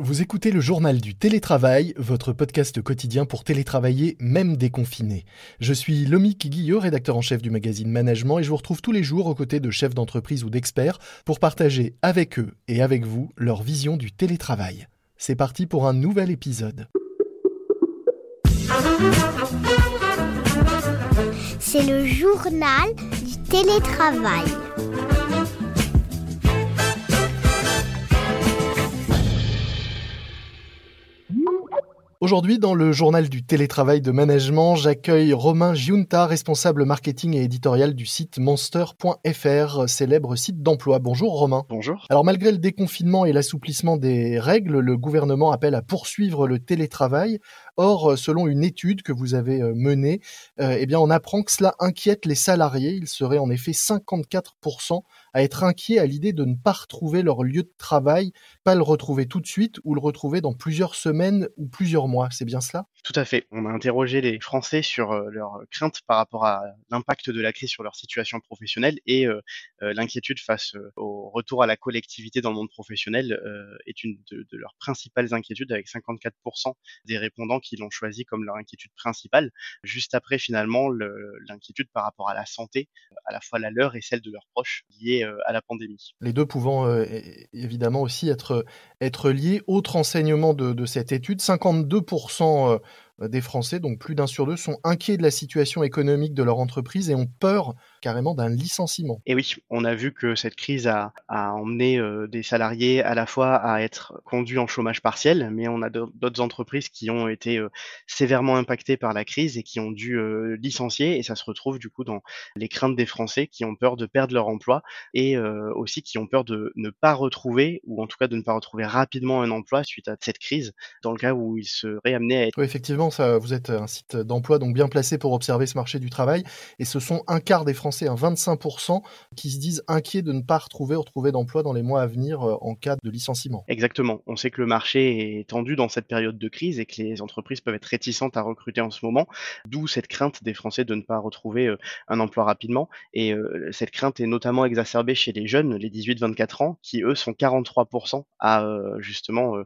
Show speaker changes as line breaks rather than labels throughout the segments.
Vous écoutez le journal du télétravail, votre podcast quotidien pour télétravailler même déconfiné. Je suis Lomique Guillot, rédacteur en chef du magazine Management et je vous retrouve tous les jours aux côtés de chefs d'entreprise ou d'experts pour partager avec eux et avec vous leur vision du télétravail. C'est parti pour un nouvel épisode.
C'est le journal du télétravail.
Aujourd'hui, dans le journal du télétravail de management, j'accueille Romain Giunta, responsable marketing et éditorial du site monster.fr, célèbre site d'emploi. Bonjour Romain.
Bonjour.
Alors malgré le déconfinement et l'assouplissement des règles, le gouvernement appelle à poursuivre le télétravail. Or, selon une étude que vous avez euh, menée, euh, eh bien, on apprend que cela inquiète les salariés. Il serait en effet 54% à être inquiets à l'idée de ne pas retrouver leur lieu de travail, pas le retrouver tout de suite ou le retrouver dans plusieurs semaines ou plusieurs mois. C'est bien cela?
Tout à fait. On a interrogé les Français sur euh, leurs craintes par rapport à l'impact de la crise sur leur situation professionnelle et euh, euh, l'inquiétude face au retour à la collectivité dans le monde professionnel est une de, de, leurs principales inquiétudes avec 54% des répondants qui l'ont choisi comme leur inquiétude principale. Juste après, finalement, l'inquiétude par rapport à la santé, à la fois la leur et celle de leurs proches liée euh, à la pandémie.
Les deux pouvant euh, évidemment aussi être, être liés. Autre enseignement de, cette étude, 52% euh, des Français, donc plus d'un sur deux, sont inquiets de la situation économique de leur entreprise et ont peur carrément d'un licenciement.
Et oui, on a vu que cette crise a, a emmené euh, des salariés à la fois à être conduits en chômage partiel, mais on a d'autres entreprises qui ont été euh, sévèrement impactées par la crise et qui ont dû euh, licencier. Et ça se retrouve du coup dans les craintes des Français qui ont peur de perdre leur emploi et aussi qui ont peur de ne pas retrouver, ou en tout cas de ne pas retrouver rapidement un emploi suite à cette crise, dans le cas où ils seraient amenés à être...
Oui, effectivement, vous êtes un site d'emploi donc bien placé pour observer ce marché du travail. Et ce sont un quart des Français, un 25%, qui se disent inquiets de ne pas retrouver, retrouver d'emploi dans les mois à venir euh, en cas de licenciement.
Exactement. On sait que le marché est tendu dans cette période de crise et que les entreprises peuvent être réticentes à recruter en ce moment, d'où cette crainte des Français de ne pas retrouver euh, un emploi rapidement. Et euh, cette crainte est notamment exacerbée chez les jeunes, les 18-24 ans, qui eux sont 43% à justement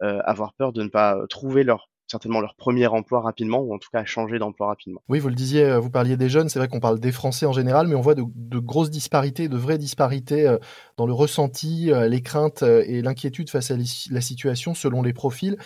avoir peur de ne pas trouver leur certainement leur premier emploi rapidement ou en tout cas changer d'emploi rapidement.
Oui, vous le disiez, euh, vous parliez des jeunes, c'est vrai qu'on parle des Français en général, mais on voit de, grosses disparités, de vraies disparités euh, dans le ressenti, euh, les craintes et l'inquiétude face à la situation selon les profils.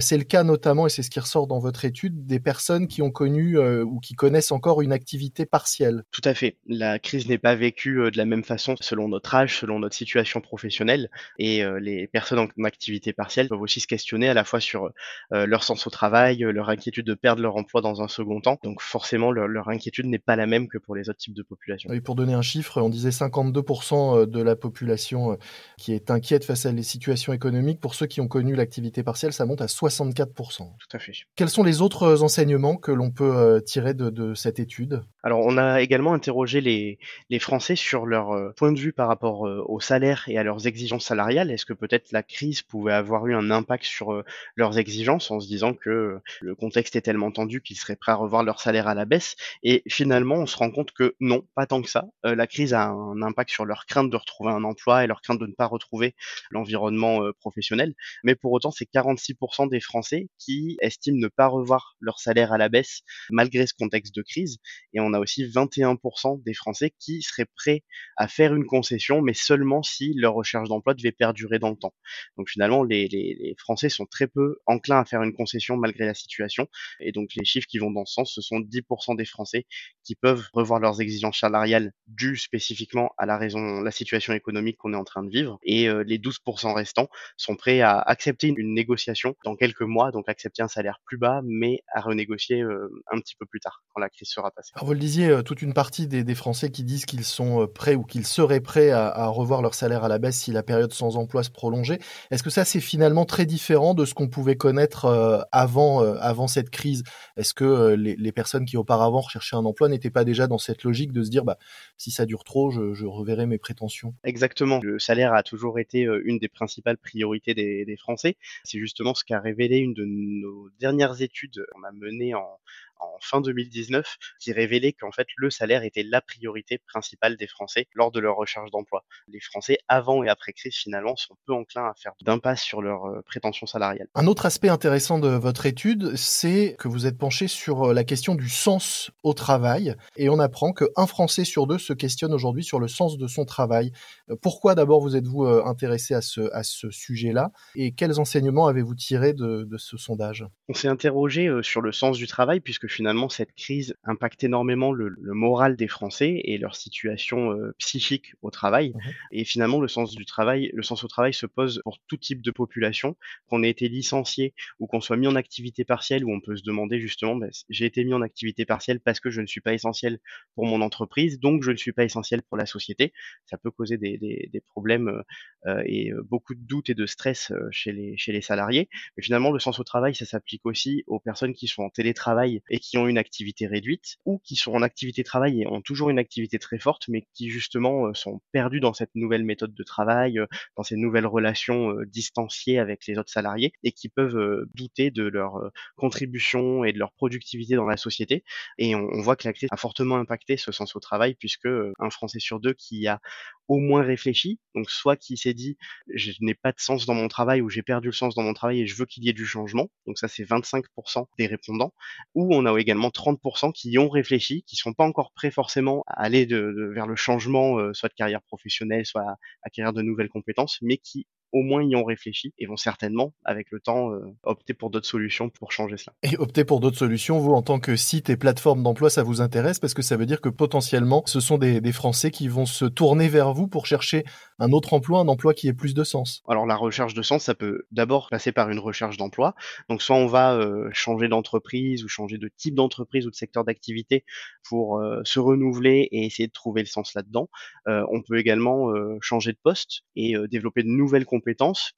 C'est le cas notamment, et c'est ce qui ressort dans votre étude, des personnes qui ont connu ou qui connaissent encore une activité partielle.
Tout à fait. La crise n'est pas vécue de la même façon selon notre âge, selon notre situation professionnelle, et les personnes en activité partielle peuvent aussi se questionner à la fois sur leur sens au travail, euh, leur inquiétude de perdre leur emploi dans un second temps. Donc forcément, leur, inquiétude n'est pas la même que pour les autres types de populations.
Et pour donner un chiffre, on disait 52% euh, de la population euh, qui est inquiète face à les situations économiques. Pour ceux qui ont connu l'activité partielle, ça monte à 64%.
Tout à fait.
Quels sont les autres enseignements que l'on peut tirer de, de cette étude?
Alors on a également interrogé les, les Français sur leur point de vue par rapport au salaire et à leurs exigences salariales. Est-ce que peut-être la crise pouvait avoir eu un impact sur leurs exigences en se disant que le contexte est tellement tendu qu'ils seraient prêts à revoir leur salaire à la baisse. Et finalement, on se rend compte que non, pas tant que ça. Euh, la crise a un impact sur leur crainte de retrouver un emploi et leur crainte de ne pas retrouver l'environnement euh, professionnel. Mais pour autant, c'est 46% des Français qui estiment ne pas revoir leur salaire à la baisse malgré ce contexte de crise. Et on a aussi 21% des Français qui seraient prêts à faire une concession, mais seulement si leur recherche d'emploi devait perdurer dans le temps. Donc finalement, les, Français sont très peu enclins à faire une concession malgré la situation. Et donc les chiffres qui vont dans ce sens, ce sont 10% des Français qui peuvent revoir leurs exigences salariales dues spécifiquement à la situation économique qu'on est en train de vivre. Et euh, les 12% restants sont prêts à accepter une négociation dans quelques mois, donc accepter un salaire plus bas, mais à renégocier euh, un petit peu plus tard, quand la crise sera passée.
Alors vous le disiez, euh, toute une partie des, des Français qui disent qu'ils sont prêts ou qu'ils seraient prêts à, à, revoir leur salaire à la baisse si la période sans emploi se prolongeait. Est-ce que ça c'est finalement très différent de ce qu'on pouvait connaître avant, euh, avant cette crise Est-ce que euh, les, personnes qui auparavant recherchaient un emploi n'étaient pas déjà dans cette logique de se dire bah, si ça dure trop, je, je reverrai mes prétentions?
Exactement. Le salaire a toujours été euh, une des principales priorités des, des Français. C'est justement ce qu'a révélé une de nos dernières études qu'on a menées en, en fin 2019 qui révélait qu'en fait le salaire était la priorité principale des Français lors de leur recherche d'emploi. Les Français avant et après crise finalement sont peu enclins à faire d'impasse sur leurs euh, prétentions salariales.
Un autre aspect intéressant de votre étude, c'est que vous êtes penché sur euh, la question du sens au travail et on apprend qu'un Français sur deux se questionne aujourd'hui sur le sens de son travail. Euh, pourquoi d'abord vous êtes-vous intéressé à ce, à ce sujet-là et quels enseignements avez-vous tiré de, de ce sondage?
On s'est interrogé sur le sens du travail puisque finalement cette crise impacte énormément le, le moral des Français et leur situation psychique au travail. Mmh et finalement le sens du travail, le sens au travail se pose pour tout type de population, qu'on ait été licencié ou qu'on soit mis en activité partielle, où on peut se demander justement, bah, j'ai été mis en activité partielle parce que je ne suis pas essentiel pour mon entreprise, donc je ne suis pas essentiel pour la société. Ça peut causer des, des, des problèmes euh, euh et euh, beaucoup de doutes et de stress euh, chez les, chez les salariés. Mais finalement, le sens au travail, ça s'applique aussi aux personnes qui sont en télétravail et qui ont une activité réduite, ou qui sont en activité travail et ont toujours une activité très forte, mais qui justement sont perdus dans cette nouvelle méthode de travail, dans ces nouvelles relations distanciées avec les autres salariés et qui peuvent douter de leur contribution et de leur productivité dans la société. Et on, voit que la crise a fortement impacté ce sens au travail puisque un Français sur deux qui a au moins réfléchi, donc soit qui s'est dit je n'ai pas de sens dans mon travail ou j'ai perdu le sens dans mon travail et je veux qu'il y ait du changement, donc ça c'est 25% des répondants, ou on a également 30% qui y ont réfléchi, qui sont pas encore prêts forcément à aller vers le changement, soit de carrière professionnelle, soit à acquérir de nouvelles compétences, mais qui au moins y ont réfléchi et vont certainement, avec le temps, euh, opter pour d'autres solutions pour changer cela.
Et opter pour d'autres solutions, vous, en tant que site et plateforme d'emploi, ça vous intéresse? Parce que ça veut dire que potentiellement, ce sont des, des, Français qui vont se tourner vers vous pour chercher un autre emploi, un emploi qui ait plus de sens.
Alors la recherche de sens, ça peut d'abord passer par une recherche d'emploi. Donc soit on va euh, changer d'entreprise ou changer de type d'entreprise ou de secteur d'activité pour euh, se renouveler et essayer de trouver le sens là-dedans. on peut également changer de poste et développer de nouvelles compétences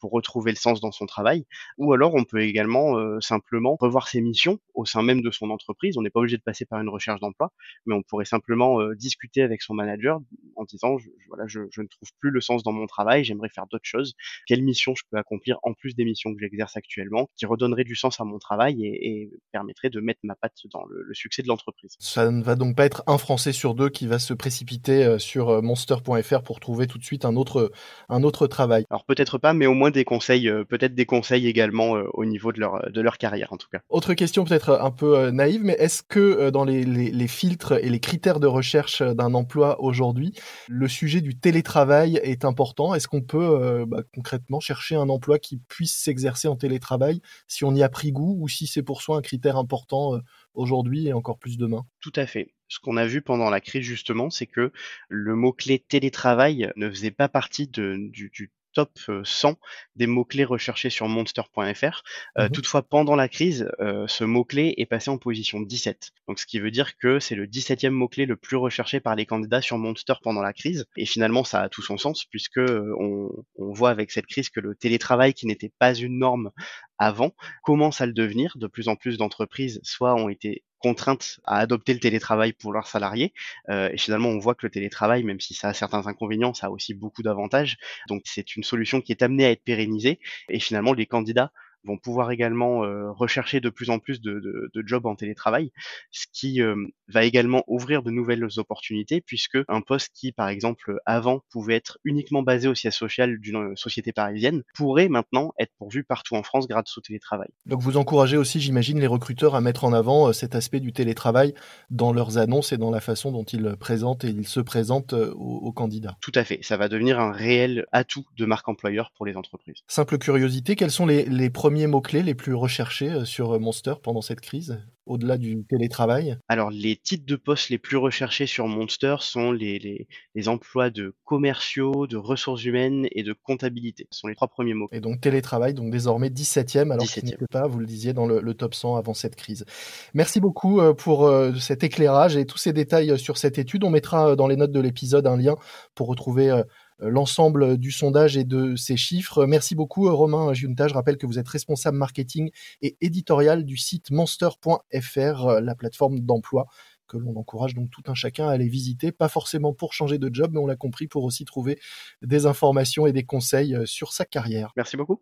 pour retrouver le sens dans son travail. Ou alors on peut également euh, simplement revoir ses missions au sein même de son entreprise. On n'est pas obligé de passer par une recherche d'emploi, mais on pourrait simplement euh, discuter avec son manager en disant je, voilà, je, je, ne trouve plus le sens dans mon travail, j'aimerais faire d'autres choses. Quelle mission je peux accomplir en plus des missions que j'exerce actuellement, qui redonnerait du sens à mon travail et, et permettrait de mettre ma patte dans le, le succès de l'entreprise.
Ça ne va donc pas être un Français sur deux qui va se précipiter euh, sur monster.fr pour trouver tout de suite un autre, un autre travail.
Alors peut-être pas, mais au moins des conseils, euh, peut-être des conseils également euh, au niveau de leur, de leur carrière en tout cas.
Autre question peut-être un peu euh, naïve, mais est-ce que dans les, les, les, filtres et les critères de recherche d'un emploi aujourd'hui, le sujet du télétravail est important. Est-ce qu'on peut bah, concrètement chercher un emploi qui puisse s'exercer en télétravail si on y a pris goût ou si c'est pour soi un critère important aujourd'hui et encore plus demain?
Tout à fait. Ce qu'on a vu pendant la crise justement, c'est que le mot-clé télétravail ne faisait pas partie de, du, top 100 des mots-clés recherchés sur monster.fr. Euh, mmh toutefois, pendant la crise, euh, ce mot-clé est passé en position 17. Donc, ce qui veut dire que c'est le 17e mot-clé le plus recherché par les candidats sur Monster pendant la crise. Et finalement, ça a tout son sens puisque on, on voit avec cette crise que le télétravail, qui n'était pas une norme avant, commence à le devenir. De plus en plus d'entreprises, soit ont été contraintes à adopter le télétravail pour leurs salariés. Euh, et finalement, on voit que le télétravail, même si ça a certains inconvénients, ça a aussi beaucoup d'avantages. Donc c'est une solution qui est amenée à être pérennisée. Et finalement, les candidats vont pouvoir également euh, rechercher de plus en plus de, de, de, jobs en télétravail, ce qui euh, va également ouvrir de nouvelles opportunités, puisque un poste qui, par exemple, avant pouvait être uniquement basé au siège social d'une euh, société parisienne, pourrait maintenant être pourvu partout en France grâce au télétravail.
Donc vous encouragez aussi, j'imagine, les recruteurs à mettre en avant cet aspect du télétravail dans leurs annonces et dans la façon dont ils présentent et ils se présentent aux, aux candidats.
Tout à fait, ça va devenir un réel atout de marque employeur pour les entreprises.
Simple curiosité, quels sont les, les premiers premiers mots-clés les plus recherchés euh, sur euh, Monster pendant cette crise au-delà du télétravail?
Alors, les titres de postes les plus recherchés sur Monster sont les, les, les, emplois de commerciaux, de ressources humaines et de comptabilité. Ce sont les trois premiers mots.
Et donc, télétravail, donc désormais 17e, alors 17 qu'il n'était pas, vous le disiez, dans le, le, top 100 avant cette crise. Merci beaucoup euh, pour cet éclairage et tous ces détails sur cette étude. On mettra dans les notes de l'épisode un lien pour retrouver l'ensemble du sondage et de ces chiffres. Merci beaucoup euh, Romain Junta. Je rappelle que vous êtes responsable marketing et éditorial du site monster.fr, euh, la plateforme d'emploi que l'on encourage donc tout un chacun à aller visiter, pas forcément pour changer de job, mais on l'a compris pour aussi trouver des informations et des conseils sur sa carrière.
Merci beaucoup.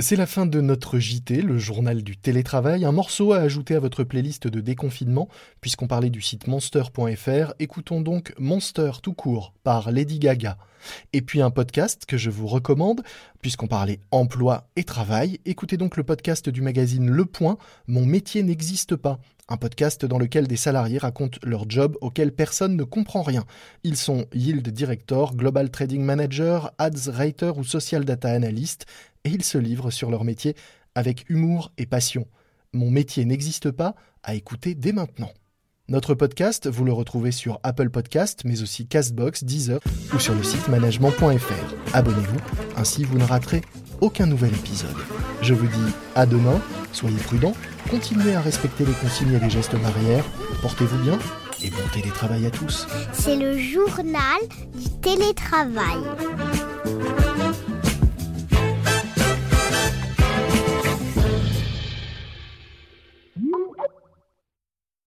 C'est la fin de notre JT, le journal du télétravail, un morceau à ajouter à votre playlist de déconfinement. Puisqu'on parlait du site monster.fr, écoutons donc Monster tout court par Lady Gaga. Et puis un podcast que je vous recommande, puisqu'on parlait emploi et travail, écoutez donc le podcast du magazine Le Point, Mon métier n'existe pas. Un podcast dans lequel des salariés racontent leur job auquel personne ne comprend rien. Ils sont Yield Director, Global Trading Manager, Ads Writer ou Social Data Analyst et ils se livrent sur leur métier avec humour et passion. Mon métier n'existe pas, à écouter dès maintenant. Notre podcast, vous le retrouvez sur Apple Podcast, mais aussi Castbox, Deezer ou sur le site management.fr. Abonnez-vous, ainsi vous ne raterez aucun nouvel épisode. Je vous dis à demain, soyez prudents, continuez à respecter les consignes et les gestes barrières, portez-vous bien et bon télétravail à tous.
C'est le journal du télétravail.